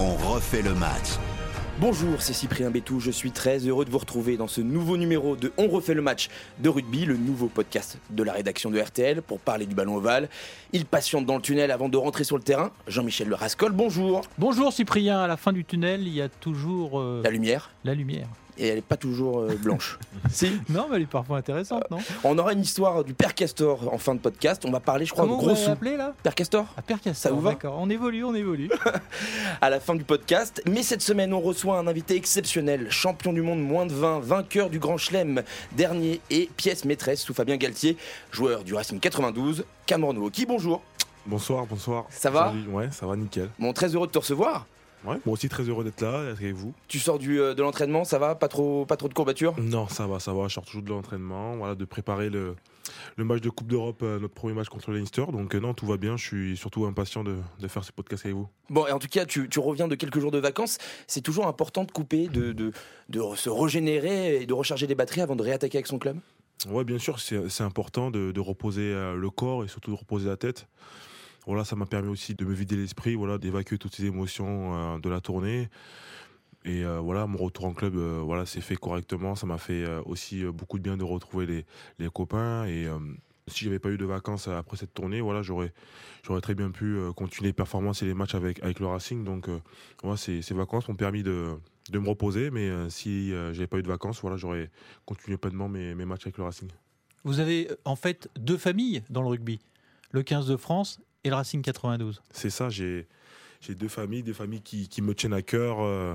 On refait le match. Bonjour, c'est Cyprien Bétou, je suis très heureux de vous retrouver dans ce nouveau numéro de On refait le match de rugby, le nouveau podcast de la rédaction de RTL pour parler du ballon ovale. Il patiente dans le tunnel avant de rentrer sur le terrain. Jean-Michel Le Rascol, bonjour. Bonjour Cyprien, à la fin du tunnel, il y a toujours euh, La lumière, la lumière. Et elle n'est pas toujours euh, blanche. si Non, mais elle est parfois intéressante, non? On aura une histoire du Père Castor en fin de podcast. On va parler, je crois, Comment de gros sous. là? Père Castor? À Père Castor, Ça vous va? D'accord, on évolue, on évolue. à la fin du podcast. Mais cette semaine, on reçoit un invité exceptionnel, champion du monde moins de 20, vainqueur du Grand Chelem, dernier et pièce maîtresse sous Fabien Galtier, joueur du Racing 92, Cameron Qui bonjour. Bonsoir, bonsoir. Ça va? Salut. Ouais, ça va nickel. Bon, très heureux de te recevoir. Ouais, moi aussi très heureux d'être là avec vous? Tu sors du, euh, de l'entraînement, ça va? Pas trop, pas trop de courbatures? Non, ça va, ça va. Je sors toujours de l'entraînement, voilà, de préparer le, le match de Coupe d'Europe, euh, notre premier match contre le Leinster. Donc euh, non, tout va bien. Je suis surtout impatient de, de faire ce podcast avec vous. Bon, et en tout cas, tu, tu reviens de quelques jours de vacances. C'est toujours important de couper, de, de, de se régénérer et de recharger les batteries avant de réattaquer avec son club? Ouais, bien sûr, c'est c'est important de, de reposer le corps et surtout de reposer la tête. Voilà, ça m'a permis aussi de me vider l'esprit, voilà, d'évacuer toutes ces émotions euh, de la tournée. Et euh, voilà, mon retour en club, euh, voilà, s'est fait correctement. Ça m'a fait euh, aussi beaucoup de bien de retrouver les, copains. Et si j'avais pas eu de vacances après cette tournée, voilà, j'aurais, très bien pu continuer les performances et les matchs avec, le Racing. Donc, voilà, ces, ces vacances m'ont permis de, me reposer. Mais si j'avais pas eu de vacances, voilà, j'aurais continué pleinement mes, mes matchs avec le Racing. Vous avez en fait deux familles dans le rugby, le 15 de France et le Racing 92. C'est ça, j'ai deux familles, des familles qui, me tiennent à cœur, euh,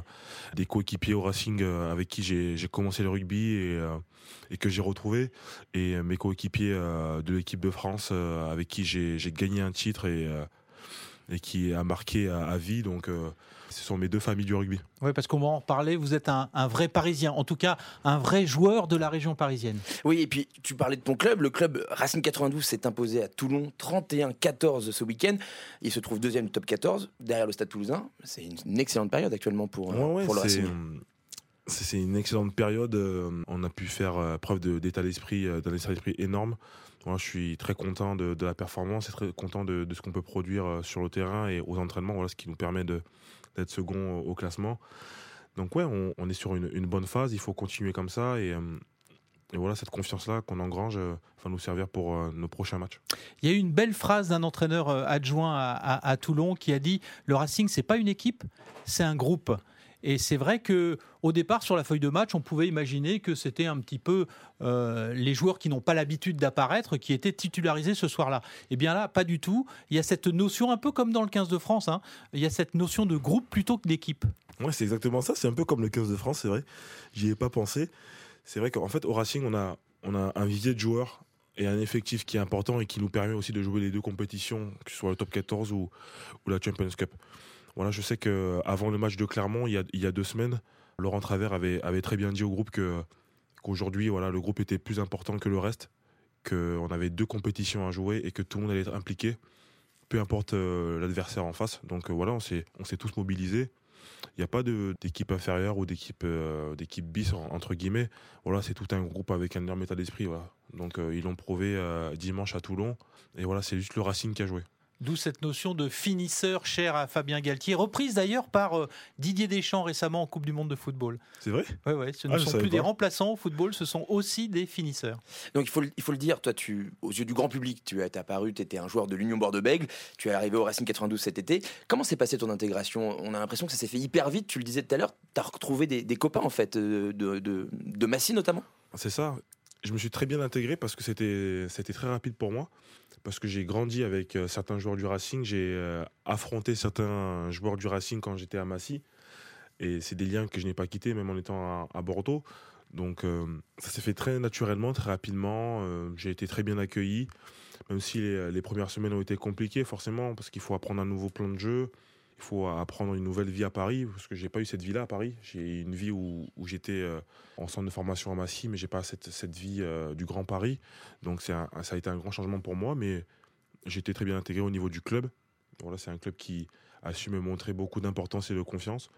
des coéquipiers au Racing euh, avec qui j'ai commencé le rugby et, euh, que j'ai retrouvé, et mes coéquipiers de l'équipe de France avec qui j'ai gagné un titre et, qui a marqué à, à vie. Donc, ce sont mes deux familles du rugby. Oui, parce qu'on va en reparler, vous êtes un, un vrai Parisien, en tout cas un vrai joueur de la région parisienne. Oui, et puis tu parlais de ton club. Le club Racing 92 s'est imposé à Toulon 31-14 ce week-end. Il se trouve deuxième du top 14 derrière le Stade Toulousain. C'est une, une excellente période actuellement pour, euh, Ouais, pour le c'est- Racing. C'est une excellente période. euh, On a pu faire euh, preuve de- d'état d'esprit, euh, d'un état d'esprit énorme. Moi, je suis très content de, de la performance et très content de, de ce qu'on peut produire euh, sur le terrain et aux entraînements. Voilà ce qui nous permet de- d'être second au, classement. Donc ouais, on, est sur une, bonne phase. Il faut continuer comme ça et, euh, voilà cette confiance-là qu'on engrange euh, va nous servir pour euh, nos prochains matchs. Il y a eu une belle phrase d'un entraîneur adjoint à, à- à Toulon qui a dit le Racing c'est pas une équipe, c'est un groupe. Et c'est vrai que au départ sur la feuille de match, on pouvait imaginer que c'était un petit peu euh, les joueurs qui n'ont pas l'habitude d'apparaître qui étaient titularisés ce soir-là. Et bien là, pas du tout. Il y a cette notion un peu comme dans le 15 de France. hein, il y a cette notion de groupe plutôt que d'équipe. Ouais, c'est exactement ça. C'est un peu comme le 15 de France, c'est vrai. J'y ai pas pensé. C'est vrai qu'en fait, au Racing, on a, on a un vivier de joueurs et un effectif qui est important et qui nous permet aussi de jouer les deux compétitions, que ce soit le top 14 ou, ou la Champions Cup. Voilà, je sais que avant le match de Clermont, il y a, deux semaines, Laurent Travers avait, très bien dit au groupe qu'aujourd'hui, voilà, le groupe était plus important que le reste, qu'on avait deux compétitions à jouer et que tout le monde allait être impliqué, peu importe euh, l'adversaire en face. Donc euh, voilà, on s'est tous mobilisés. Il n'y a pas d'équipe inférieure ou d'équipe euh, bis en- entre guillemets. Voilà, c'est tout un groupe avec un énorme état d'esprit. Donc euh, ils l'ont prouvé euh, dimanche à Toulon. Et voilà, c'est juste le Racing qui a joué. D'où cette notion de finisseur cher à Fabien Galtier, reprise d'ailleurs par euh, Didier Deschamps récemment en Coupe du Monde de football. C'est vrai? Ouais, ouais, ce ne Ah, sont plus des remplaçants au football, ce sont aussi des finisseurs. Donc il faut, le- il faut le dire, toi, tu, aux yeux du grand public, tu es apparu, tu étais un joueur de l'Union Bordeaux-Bègles, tu es arrivé au Racing 92 cet été. Comment s'est passée ton intégration? On a l'impression que ça s'est fait hyper vite, tu le disais tout à l'heure, tu as retrouvé des, des copains en fait, euh, de, de, de Massy notamment? C'est ça. Je me suis très bien intégré parce que c'était c'était très rapide pour moi. Parce que j'ai grandi avec euh, certains joueurs du Racing. J'ai euh, affronté certains joueurs du Racing quand j'étais à Massy. Et c'est des liens que je n'ai pas quittés, même en étant à, Bordeaux. Donc euh, ça s'est fait très naturellement, très rapidement. J'ai été très bien accueilli. Même si les, les premières semaines ont été compliquées, forcément, parce qu'il faut apprendre un nouveau plan de jeu. Il faut apprendre une nouvelle vie à Paris, parce que j'ai pas eu cette vie-là à Paris. J'ai une vie où, j'étais euh, en centre de formation à Massy, mais j'ai pas cette, cette vie euh, du Grand Paris. Donc c'est ça a été un grand changement pour moi, mais été très bien intégré au niveau du club. Voilà, c'est un club qui a su me montrer beaucoup d'importance et de confiance.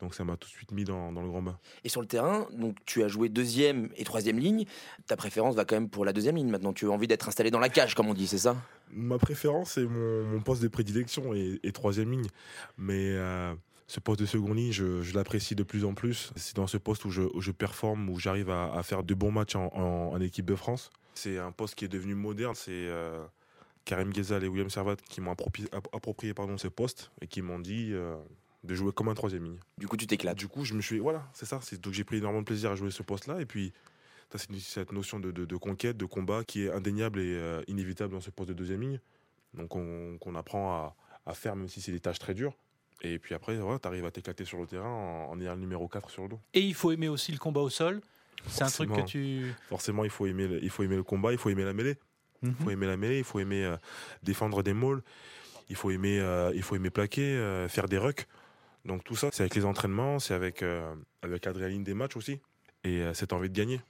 Donc ça m'a tout de suite mis dans, dans le grand bain. Et sur le terrain, donc tu as joué deuxième et troisième ligne. Ta préférence va quand même pour la deuxième ligne maintenant. Tu as envie d'être installé dans la cage, comme on dit, c'est ça? Ma préférence, c'est mon, mon poste de prédilection et, et troisième ligne. Mais euh, Ce poste de second ligne, je, l'apprécie de plus en plus. C'est dans ce poste où je, performe, où j'arrive à, faire de bons matchs en, équipe de France. C'est un poste qui est devenu moderne. C'est euh, Karim Ghezal et William Servat qui m'ont approprié, pardon, ce poste et qui m'ont dit euh, de jouer comme un troisième ligne. Du coup, tu t'éclates. Du coup, je me suis. Voilà, c'est ça. Donc j'ai pris énormément de plaisir à jouer ce poste-là. Et puis, c'est cette notion de, conquête, de combat qui est indéniable et euh, inévitable dans ce poste de deuxième ligne. Donc on, apprend à, faire, même si c'est des tâches très dures. Et puis après, tu arrives à t'éclater sur le terrain en, ayant le numéro 4 sur le dos. Et il faut aimer aussi le combat au sol. C'est un truc que tu. Forcément, il faut, aimer le, il faut aimer le combat, il faut aimer la mêlée. Il faut mhm. aimer la mêlée, il faut aimer euh, défendre des mauls, il faut aimer, euh, il faut aimer plaquer, faire des rucks. Donc tout ça, c'est avec les entraînements, c'est avec, avec l'adrénaline des matchs aussi. Et cette envie de gagner.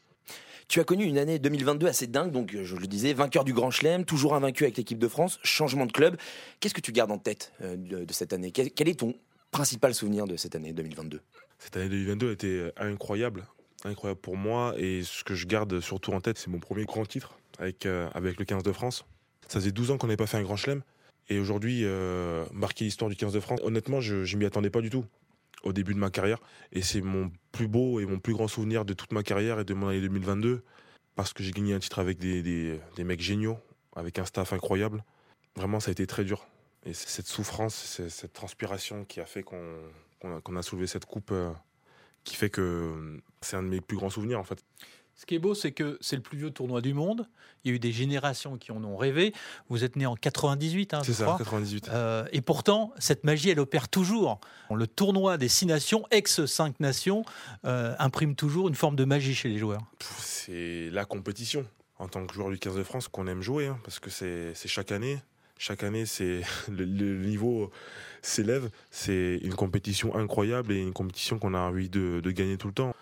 Tu as connu une année 2022 assez dingue, donc je le disais, vainqueur du Grand Chelem, toujours invaincu avec l'équipe de France, changement de club. Qu'est-ce que tu gardes en tête euh, de, cette année? Quel, est ton principal souvenir de cette année 2022 Cette année 2022 était euh, incroyable, incroyable pour moi, et ce que je garde surtout en tête, c'est mon premier grand titre avec, euh, avec le 15 de France. Ça faisait 12 ans qu'on n'avait pas fait un Grand Chelem, et aujourd'hui, marquer l'histoire du 15 de France, honnêtement, je ne m'y attendais pas du tout au début de ma carrière. Et c'est mon plus beau et mon plus grand souvenir de toute ma carrière et de mon année 2022. Parce que j'ai gagné un titre avec des, des, mecs géniaux, avec un staff incroyable. Vraiment, ça a été très dur. Et cette souffrance, cette transpiration qui a fait qu'on a, soulevé cette coupe, euh, qui fait que c'est un de mes plus grands souvenirs en fait. Ce qui est beau, c'est que c'est le plus vieux tournoi du monde. Il y a eu des générations qui en ont rêvé. Vous êtes né en 98, hein, C'est ça, 98. Euh, et pourtant, cette magie, elle opère toujours. Le tournoi des six nations, ex-cinq nations, euh, imprime toujours une forme de magie chez les joueurs. C'est la compétition, en tant que joueur du 15 de France, qu'on aime jouer, hein, parce que c'est chaque année. Chaque année, c'est le, niveau s'élève. C'est une compétition incroyable et une compétition qu'on a envie de gagner tout le temps.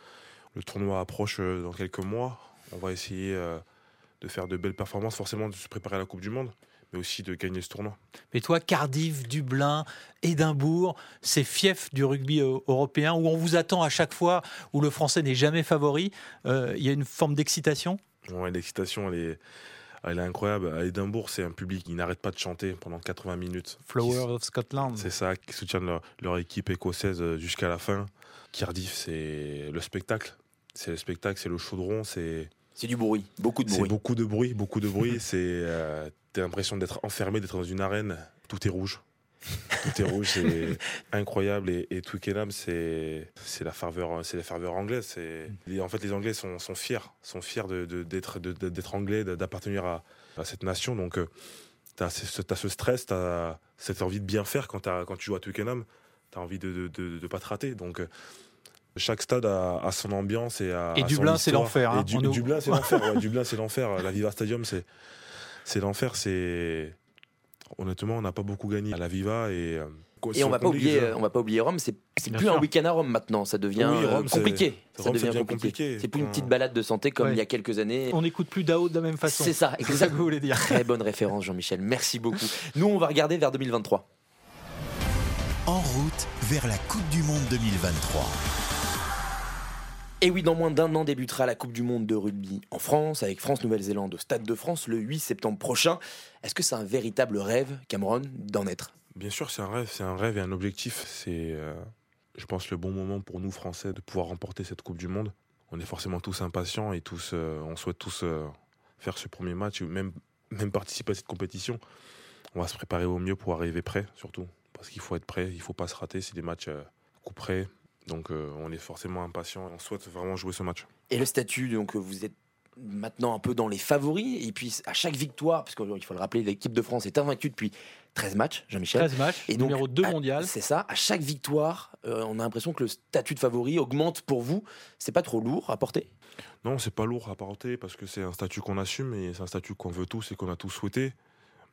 Le tournoi approche euh, dans quelques mois. On va essayer euh, de faire de belles performances, forcément de se préparer à la Coupe du Monde, mais aussi de gagner ce tournoi. Mais toi, Cardiff, Dublin, Édimbourg, c'est fief du rugby euh, européen où on vous attend à chaque fois, où le français n'est jamais favori. Il y a une forme d'excitation? Oui, l'excitation, elle est, elle est incroyable. À Édimbourg, c'est un public qui n'arrête pas de chanter pendant 80 minutes. Flower of Scotland. C'est ça, qui soutiennent leur, leur équipe écossaise jusqu'à la fin. Cardiff, c'est le spectacle c'est le spectacle, c'est le chaudron, c'est. C'est du bruit, beaucoup de bruit. C'est beaucoup de bruit, beaucoup de bruit. c'est, euh, t'as l'impression d'être enfermé, d'être dans une arène. Tout est rouge. Tout est rouge, c'est incroyable. Et, et Twickenham, c'est, c'est la ferveur, c'est la ferveur anglaise. C'est, en fait, les Anglais sont, sont fiers, sont fiers de, d'être, d'être anglais, d'appartenir à, à, cette nation. Donc, euh, t'as, ce, as ce stress, t'as cette envie de bien faire quand, quand tu joues à Twickenham. T'as envie de ne de, pas te rater. Donc, euh, chaque stade a, son ambiance et a. Et Dublin, c'est l'enfer. Hein, Dublin, c'est l'enfer. Dublin, c'est l'enfer. La Viva Stadium, c'est c'est l'enfer. C'est honnêtement, on n'a pas beaucoup gagné à la Viva et. Euh, et on va pas oublier, on va pas oublier Rome. C'est plus un week-end à Rome maintenant. Ça devient compliqué. Ça devient compliqué. C'est plus une petite balade de santé comme il y a quelques années. On n'écoute plus Dao de la même façon. C'est ça. Exactement. que vous voulez dire. Très bonne référence, Jean-Michel. Merci beaucoup. Nous, on va regarder vers 2023. En route vers la Coupe du Monde 2023. Et oui, dans moins d'un an débutera la Coupe du Monde de rugby en France, avec France-Nouvelle-Zélande au Stade de France le 8 septembre prochain. Est-ce que c'est un véritable rêve, Cameron, d'en être? Bien sûr, c'est un rêve, c'est un rêve et un objectif. C'est, euh, je pense, le bon moment pour nous Français de pouvoir remporter cette Coupe du Monde. On est forcément tous impatients et tous, euh, on souhaite tous euh, faire ce premier match, même, même participer à cette compétition. On va se préparer au mieux pour arriver prêt, surtout, parce qu'il faut être prêt, il ne faut pas se rater. C'est des matchs près, donc euh, on est forcément impatient, on souhaite vraiment jouer ce match. Et le statut, donc vous êtes maintenant un peu dans les favoris, et puis à chaque victoire, parce qu'il faut le rappeler, l'équipe de France est invaincue depuis 13 matchs, Jean-Michel. 13 matchs, et numéro 2 mondial. C'est ça, à chaque victoire, euh, on a l'impression que le statut de favori augmente pour vous. C'est pas trop lourd à porter? Non, c'est pas lourd à porter, parce que c'est un statut qu'on assume, et c'est un statut qu'on veut tous et qu'on a tous souhaité.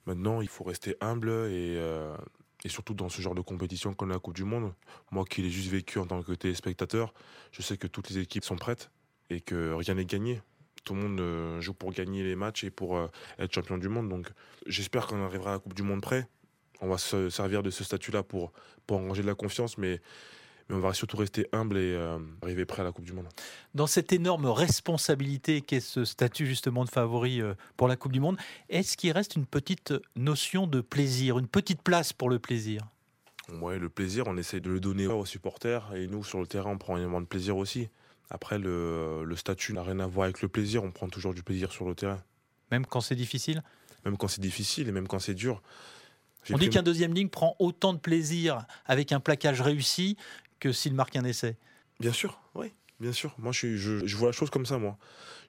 Maintenant, il faut rester humble et, euh, et surtout dans ce genre de compétition comme la Coupe du Monde, moi qui l'ai juste vécu en tant que téléspectateur, je sais que toutes les équipes sont prêtes et que rien n'est gagné. Tout le monde euh, joue pour gagner les matchs et pour euh, être champion du monde. Donc j'espère qu'on arrivera à la Coupe du Monde prêt. On va se servir de ce statut-là pour, pour engranger de la confiance, mais mais on va surtout rester humble et euh, arriver prêt à la Coupe du Monde. Dans cette énorme responsabilité qu'est ce statut justement de favori euh, pour la Coupe du Monde, est-ce qu'il reste une petite notion de plaisir, une petite place pour le plaisir? Ouais, le plaisir, on essaie de le donner aux supporters et nous, sur le terrain, on prend énormément de plaisir aussi. Après, le, le statut n'a rien à voir avec le plaisir, on prend toujours du plaisir sur le terrain. Même quand c'est difficile? Même quand c'est difficile et même quand c'est dur. On dit pris- qu'un deuxième ligne prend autant de plaisir avec un plaquage réussi que s'il marque un essai. Bien sûr, oui, bien sûr. Moi, je, suis- je, je vois la chose comme ça, moi.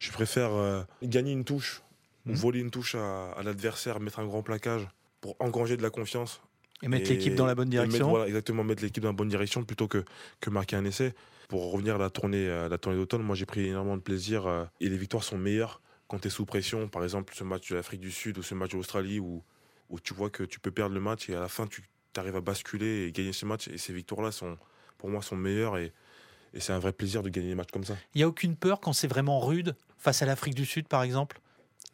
Je préfère euh, gagner une touche, ou Mhm. voler une touche à, à l'adversaire, mettre un grand plaquage pour engranger de la confiance. Et mettre Et- l'équipe dans la bonne mettre- direction. voilà, exactement, mettre l'équipe dans la bonne direction plutôt que, que marquer un essai. Pour revenir à la tournée, à la tournée d'automne, moi j'ai pris énormément de plaisir euh, et les victoires sont meilleures quand tu es sous pression. Par exemple, ce match de l'Afrique du Sud ou ce match de l'Australie où, où tu vois que tu peux perdre le match et à la fin tu arrives à basculer et gagner ce match. Et ces victoires-là, sont, pour moi, sont meilleures et, et c'est un vrai plaisir de gagner des matchs comme ça. Il n'y a aucune peur quand c'est vraiment rude, face à l'Afrique du Sud par exemple?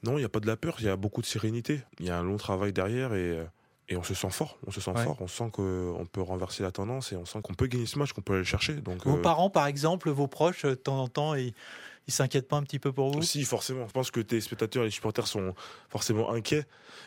Non, il n'y a pas de la peur, il y a beaucoup de sérénité. Il y a un long travail derrière et, et on se sent fort. On se sent Ouais. fort. On sent qu'on peut renverser la tendance et on sent qu'on peut gagner ce match, qu'on peut aller le chercher. Donc, Vos euh, parents par exemple, vos proches, de temps en temps, ils ne s'inquiètent pas un petit peu pour vous? Si, forcément. Je pense que tes spectateurs et les supporters sont forcément inquiets.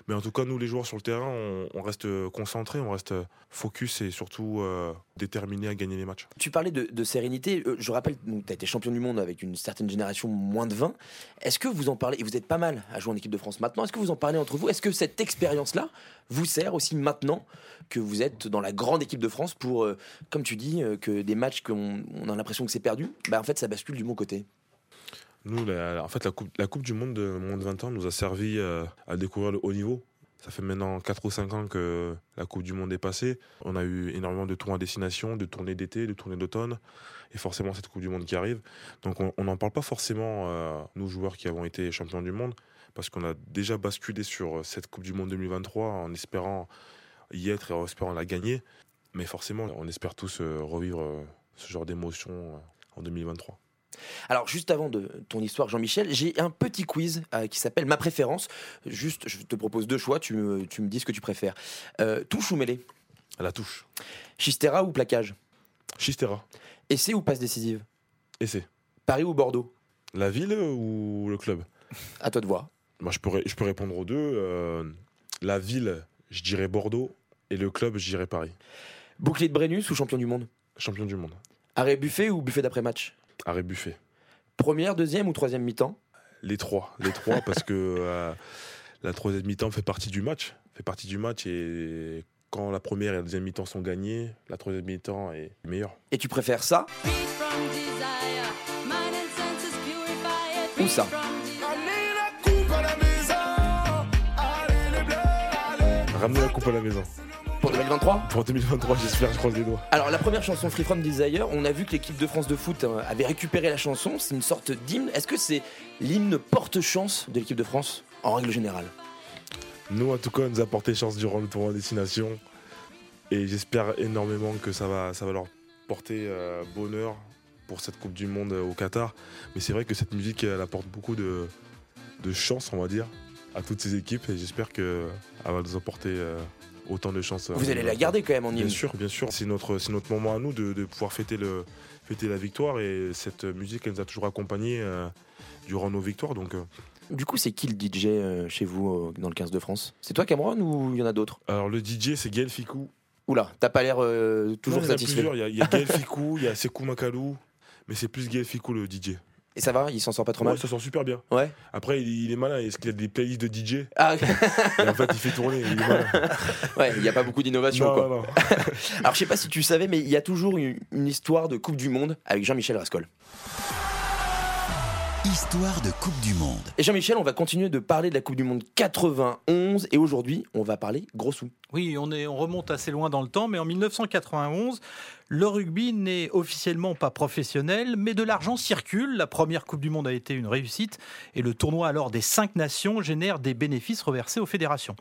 Mais en tout cas, nous, les joueurs sur le terrain, on, on reste concentrés, on reste focus et surtout euh, déterminés à gagner les matchs. Tu parlais de, de sérénité. Euh, Je rappelle, tu as été champion du monde avec une certaine génération moins de 20. Est-ce que vous en parlez, et vous êtes pas mal à jouer en équipe de France maintenant, est-ce que vous en parlez entre vous? Est-ce que cette expérience-là vous sert aussi maintenant que vous êtes dans la grande équipe de France pour, euh, comme tu dis, euh, que des matchs qu'on on a l'impression que c'est perdu, bah en fait ça bascule du bon côté Nous, en fait, la coupe, du Monde de moins de 20 ans nous a servi euh, à découvrir le haut niveau. Ça fait maintenant 4 ou 5 ans que la Coupe du Monde est passée. On a eu énormément de tours à destination, de tournées d'été, de tournées d'automne, et forcément cette Coupe du Monde qui arrive. Donc on n'en parle pas forcément, euh, nous joueurs qui avons été champions du monde, parce qu'on a déjà basculé sur cette Coupe du Monde 2023 en espérant y être et en espérant la gagner. Mais forcément, on espère tous euh, revivre ce genre d'émotion en 2023. Alors, juste avant de ton histoire, Jean-Michel, j'ai un petit quiz euh, qui s'appelle Ma préférence. Juste, je te propose deux choix, tu me, tu me dis ce que tu préfères. Euh, touche ou mêlée? La touche. Chistera ou plaquage? Chistera. Essai ou passe décisive? C'est Paris ou Bordeaux? La ville ou le club? À toi de voir. Moi, je, peux, ré- je peux répondre aux deux. Euh, la ville, je dirais Bordeaux. Et le club, je dirais Paris. Bouclier de Brennus ou champion du monde? Champion du monde. Arrêt buffet ou buffet d'après-match? Arrêt buffet. Première, deuxième ou troisième mi-temps? Les trois. Les trois, parce que euh, la troisième mi-temps fait partie du match. Fait partie du match. Et quand la première et la deuxième mi-temps sont gagnées, la troisième mi-temps est meilleure. Et tu préfères ça? Où Où ça Ramener la coupe à la maison. Pour 2023 Pour 2023, j'espère, je croise les doigts. Alors la première chanson Free From Desire, on a vu que l'équipe de France de foot euh, avait récupéré la chanson, c'est une sorte d'hymne. Est-ce que c'est l'hymne porte-chance de l'équipe de France en règle générale? Nous, en tout cas, on nous a porté chance durant le tournoi destination. Et j'espère énormément que ça va, ça va leur porter euh, bonheur pour cette Coupe du Monde euh, au Qatar. Mais c'est vrai que cette musique, elle apporte beaucoup de, de chance, on va dire, à toutes ces équipes. Et j'espère qu'elle va nous apporter euh, autant de chance. euh, Vous allez la garder quand même en Bien sûr, bien sûr. C'est notre, c'est notre moment à nous de, de pouvoir fêter, le, fêter la victoire. Et cette musique, elle nous a toujours accompagnés euh, durant nos victoires. Donc, euh, Du coup, c'est qui le DJ euh, chez vous euh, dans le 15 de France? C'est toi Cameron ou il y en a d'autres? Alors, le DJ, c'est Gaël Ficou. Oula, t'as pas l'air euh, toujours Non, il y en a satisfait. plusieurs. Il y a, il y a Gaël Ficou, il y a Sekou Makalou, mais c'est plus Gaël Ficou le DJ. Et ça va Il s'en sort pas trop Ouais, mal ça sent super bien. Ouais. Après, il, il est malin. Est-ce qu'il y a des playlists de DJ Ah, Et en fait, il fait tourner. Il est malin. ouais, il n'y a pas beaucoup d'innovation Non, quoi. non, non. Alors je sais pas si tu savais, mais il y a toujours une, une histoire de Coupe du Monde avec Jean-Michel Rascol. Histoire de Coupe du Monde. Et Jean-Michel, on va continuer de parler de la Coupe du Monde 91 et aujourd'hui, on va parler gros sous. Oui, on, remonte assez loin dans le temps, mais en 1991, le rugby n'est officiellement pas professionnel, mais de l'argent circule. La première Coupe du Monde a été une réussite et le tournoi alors des cinq nations génère des bénéfices reversés aux fédérations.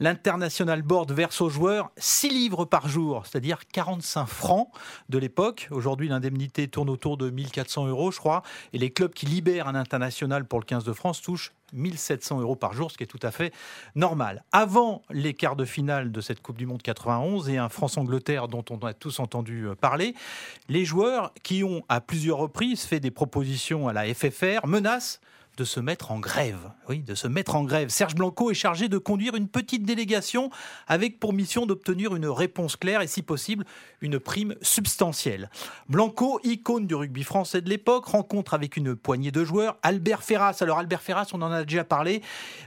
L'International Board verse aux joueurs 6 livres par jour, c'est-à-dire 45 francs de l'époque. Aujourd'hui, l'indemnité tourne autour de 1400 euros, je crois, et les clubs qui libèrent un international pour le 15 de France touchent 1700 euros par jour, ce qui est tout à fait normal. Avant les quarts de finale de cette Coupe du Monde 91 et un France-Angleterre dont on a tous entendu euh, parler, les joueurs qui ont à plusieurs reprises fait des propositions à la FFR menacent de se mettre en grève. Oui, de se mettre en grève. Serge Blanco est chargé de conduire une petite délégation avec pour mission d'obtenir une réponse claire et si possible une prime substantielle. Blanco, icône du rugby français de l'époque, rencontre avec une poignée de joueurs Albert Ferras. Alors Albert Ferras, on en a déjà parlé.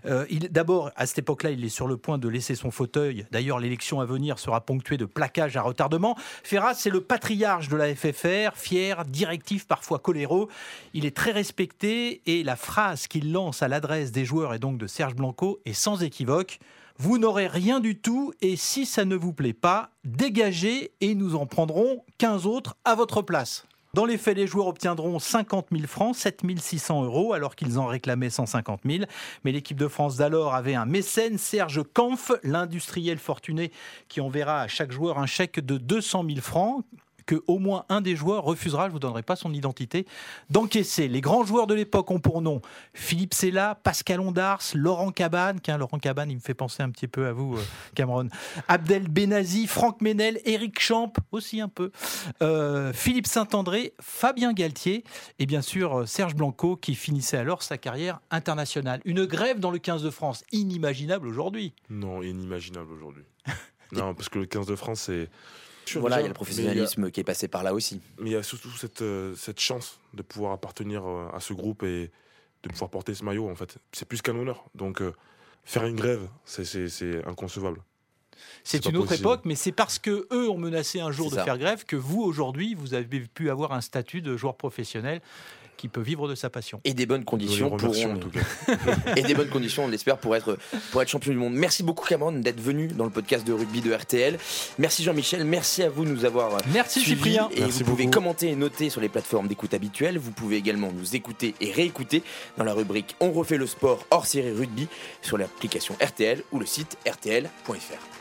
Euh, D'abord, à cette époque-là, il est sur le point de laisser son fauteuil. D'ailleurs, l'élection à venir sera ponctuée de plaquages à retardement. Ferras, c'est le patriarche de la FFR, fier, directif, parfois coléreux. Il est très respecté et la phrase qu'il lance à l'adresse des joueurs et donc de Serge Blanco est sans équivoque. Vous n'aurez rien du tout et si ça ne vous plaît pas, dégagez et nous en prendrons 15 autres à votre place. Dans les faits, les joueurs obtiendront 50 000 francs, 7 600 euros, alors qu'ils en réclamaient 150 000. Mais l'équipe de France d'alors avait un mécène, Serge Kampf, l'industriel fortuné, qui enverra à chaque joueur un chèque de 200 000 francs que au moins un des joueurs refusera, je vous donnerai pas son identité, d'encaisser. Les grands joueurs de l'époque ont pour nom Philippe Sella, Pascal Ondars, Laurent Cabane, Laurent Cabane, il me fait penser un petit peu à vous, euh, Cameron, Abdel Benazi, Franck Menel, Eric Champ, aussi un peu, euh, Philippe Saint-André, Fabien Galtier et bien sûr euh, Serge Blanco qui finissait alors sa carrière internationale. Une grève dans le 15 de France, inimaginable aujourd'hui. Non, inimaginable aujourd'hui. non, parce que le 15 de France, c'est voilà, il y a le professionnalisme qui est passé par là aussi. Mais il y a surtout cette, euh, cette chance de pouvoir appartenir euh, à ce groupe et de pouvoir porter ce maillot, en fait. C'est plus qu'un honneur. Donc, euh, faire une grève, c'est inconcevable. C'est une autre époque, mais c'est parce que eux ont menacé un jour de faire grève que vous aujourd'hui vous avez pu avoir un statut de joueur professionnel qui peut vivre de sa passion. Et des bonnes conditions pour et des bonnes conditions, on l'espère, pour être pour être champion du monde. Merci beaucoup Cameron d'être venu dans le podcast de rugby de RTL. Merci Jean-Michel, merci à vous de nous avoir Merci Cyprien. Et vous pouvez commenter et noter sur les plateformes d'écoute habituelles. Vous pouvez également nous écouter et réécouter dans la rubrique On refait le sport hors série rugby sur l'application RTL ou le site rtl.fr.